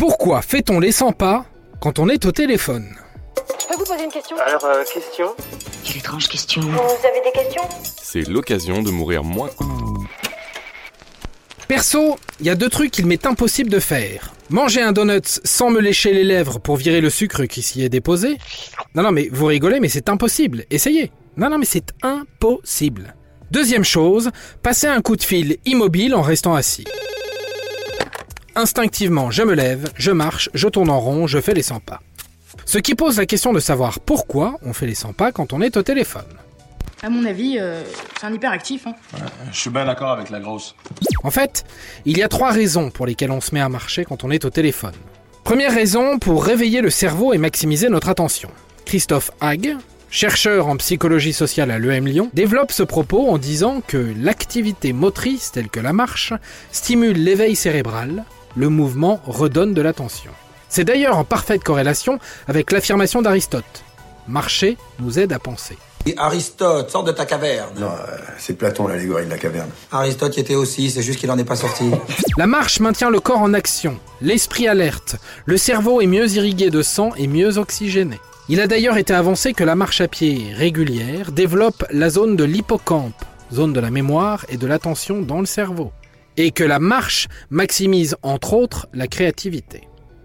Pourquoi fait-on les 100 pas quand on est au téléphone Je peux vous poser une question Alors, euh, question Quelle étrange question. Vous avez des questions C'est l'occasion de mourir moins. Perso, il y a deux trucs qu'il m'est impossible de faire. Manger un donut sans me lécher les lèvres pour virer le sucre qui s'y est déposé. Non, non, mais vous rigolez, mais c'est impossible. Essayez. Non, non, mais c'est impossible. Deuxième chose, passer un coup de fil immobile en restant assis. Instinctivement, je me lève, je marche, je tourne en rond, je fais les 100 pas. Ce qui pose la question de savoir pourquoi on fait les 100 pas quand on est au téléphone. À mon avis, euh, c'est un hyperactif. Hein. Je suis bien d'accord avec la grosse. En fait, il y a trois raisons pour lesquelles on se met à marcher quand on est au téléphone. Première raison, pour réveiller le cerveau et maximiser notre attention. Christophe Hague, chercheur en psychologie sociale à l'EM Lyon, développe ce propos en disant que l'activité motrice telle que la marche stimule l'éveil cérébral, le mouvement redonne de l'attention. C'est d'ailleurs en parfaite corrélation avec l'affirmation d'Aristote. Marcher nous aide à penser. Et Aristote, sors de ta caverne. Non, euh, c'est Platon l'allégorie de la caverne. Aristote y était aussi, c'est juste qu'il en est pas sorti. La marche maintient le corps en action, l'esprit alerte, le cerveau est mieux irrigué de sang et mieux oxygéné. Il a d'ailleurs été avancé que la marche à pied régulière développe la zone de l'hippocampe, zone de la mémoire et de l'attention dans le cerveau, et que la marche maximise entre autres la créativité.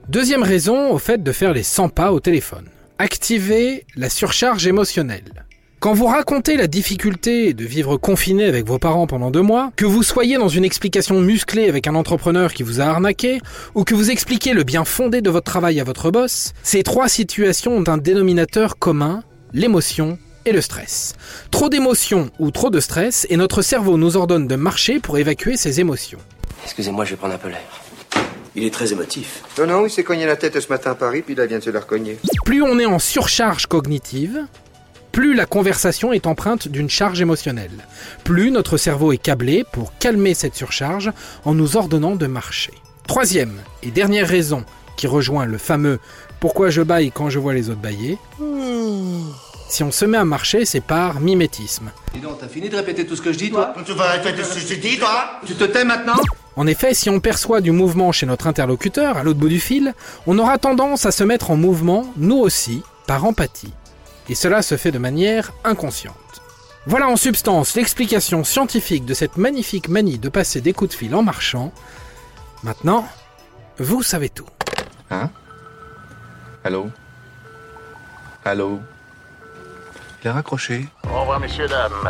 Deuxième raison au fait de faire les 100 pas au téléphone. Activer la surcharge émotionnelle. Quand vous racontez la difficulté de vivre confiné avec vos parents pendant deux mois, que vous soyez dans une explication musclée avec un entrepreneur qui vous a arnaqué, ou que vous expliquez le bien fondé de votre travail à votre boss, ces trois situations ont un dénominateur commun, l'émotion et le stress. Trop d'émotions ou trop de stress et notre cerveau nous ordonne de marcher pour évacuer ces émotions. Excusez-moi, je vais prendre un peu l'air. Il est très émotif. Non, non, il s'est cogné la tête ce matin à Paris, puis il vient de se la recogner. Plus on est en surcharge cognitive, plus la conversation est empreinte d'une charge émotionnelle, plus notre cerveau est câblé pour calmer cette surcharge en nous ordonnant de marcher. Troisième et dernière raison qui rejoint le fameux pourquoi je baille quand je vois les autres bailler? Si on se met à marcher, c'est par mimétisme. Dis donc, t'as fini de répéter tout ce que je dis, toi Tu vas répéter ce que je dis, toi Tu te tais maintenant En effet, si on perçoit du mouvement chez notre interlocuteur à l'autre bout du fil, on aura tendance à se mettre en mouvement, nous aussi, par empathie et cela se fait de manière inconsciente. Voilà en substance l'explication scientifique de cette magnifique manie de passer des coups de fil en marchant. Maintenant, vous savez tout. Hein? Allô? Allô? Il a raccroché. Au revoir, messieurs, dames.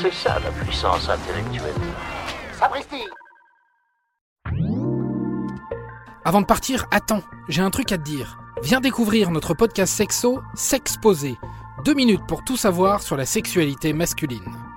C'est ça la puissance intellectuelle. Sapristi Avant de partir, attends, j'ai un truc à te dire. Viens découvrir notre podcast sexo S'exposer. Deux minutes pour tout savoir sur la sexualité masculine.